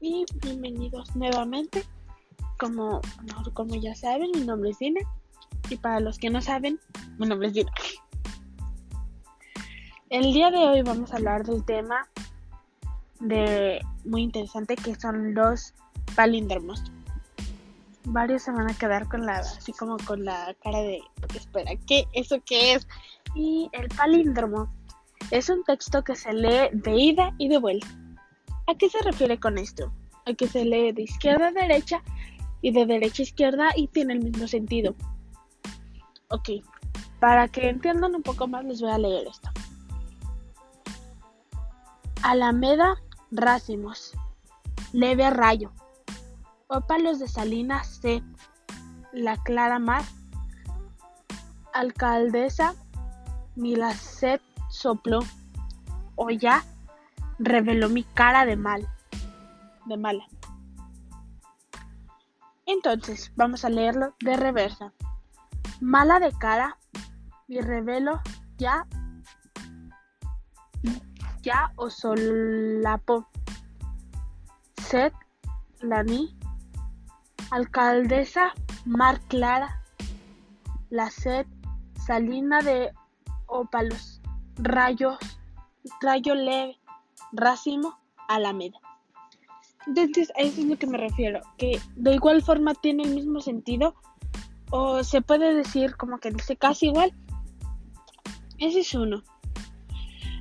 Y bienvenidos nuevamente. Como, como ya saben, mi nombre es Dina. Y para los que no saben, mi nombre es Dina. El día de hoy vamos a hablar del tema de muy interesante que son los palíndromos. Varios se van a quedar con la así como con la cara de espera, ¿qué eso qué es? Y el palíndromo es un texto que se lee de ida y de vuelta. ¿A qué se refiere con esto? A que se lee de izquierda a derecha y de derecha a izquierda y tiene el mismo sentido. Ok, para que entiendan un poco más les voy a leer esto. Alameda racimos, leve rayo, ópalos de Salinas C, la clara mar, alcaldesa Milacet sopló, o ya reveló mi cara de mal, de mala. Entonces, vamos a leerlo de reversa. Mala de cara, y revelo ya, ya o solapo. Sed, ni alcaldesa, mar clara, la sed, salina de ópalos, rayos, rayo leve, racimo, alameda. Entonces, a eso es lo que me refiero, que de igual forma tiene el mismo sentido, o se puede decir como que dice casi igual. Ese es uno.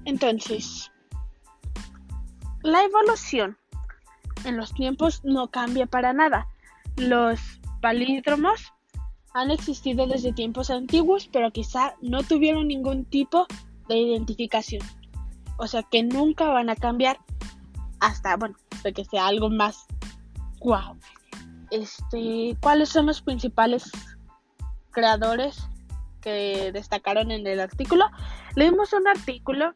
Entonces, la evolución en los tiempos no cambia para nada. Los palíndromos han existido desde tiempos antiguos, pero quizá no tuvieron ningún tipo de identificación. O sea que nunca van a cambiar hasta, bueno, que sea algo más wow. Este, ¿cuáles son los principales creadores que destacaron en el artículo? Leímos un artículo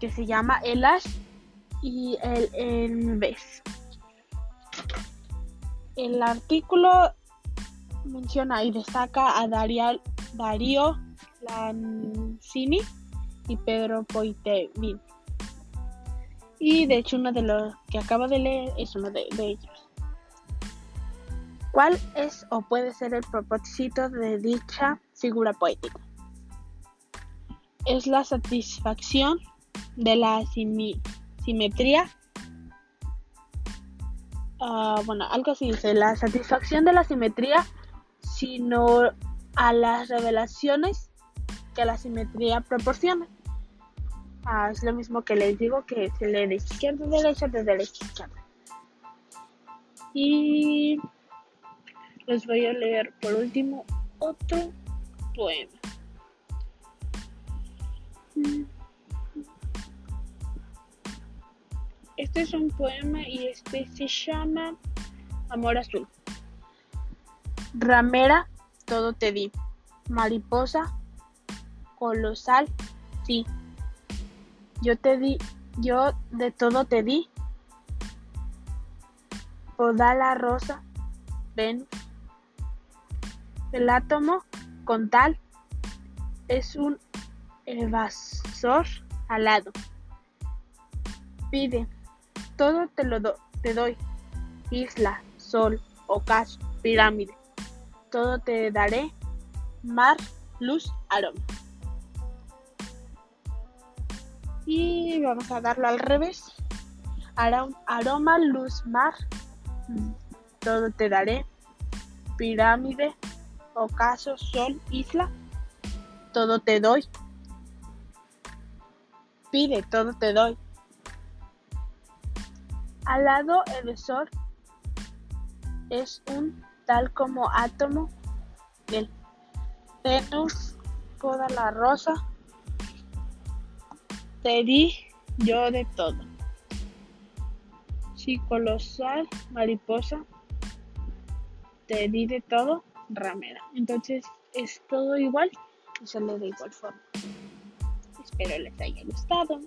que se llama El Ash y el Enves. El artículo menciona y destaca a Dario, Darío Lancini y Pedro Poitevin. Y de hecho uno de los que acabo de leer es uno de, ellos. ¿Cuál es o puede ser el propósito de dicha figura poética? Es la satisfacción de la simetría. Uh, bueno, algo así dice, la satisfacción de la simetría, sino a las revelaciones que la simetría proporciona. Ah, es lo mismo que les digo que se lee de izquierda a derecha, de derecha a izquierda. Y les voy a leer por último otro poema. Este es un poema y este se llama Amor Azul. Ramera, todo te di. Mariposa, colosal, sí. Yo te di, yo de todo te di. Poda la rosa, ven. El átomo, con tal, es un evasor alado. Pide, todo te lo te doy. Isla, sol, ocaso, pirámide. Todo te daré. Mar, luz, aroma. Y vamos a darlo al revés. Aroma, luz, mar, todo te daré. Pirámide, ocaso, sol, isla, todo te doy. Pide, todo te doy. Al lado el sol es un tal como átomo del Venus, toda la rosa, te di yo de todo. Sí, colosal, mariposa, te di de todo, ramera. Entonces es todo igual y se le de igual forma. Espero les haya gustado.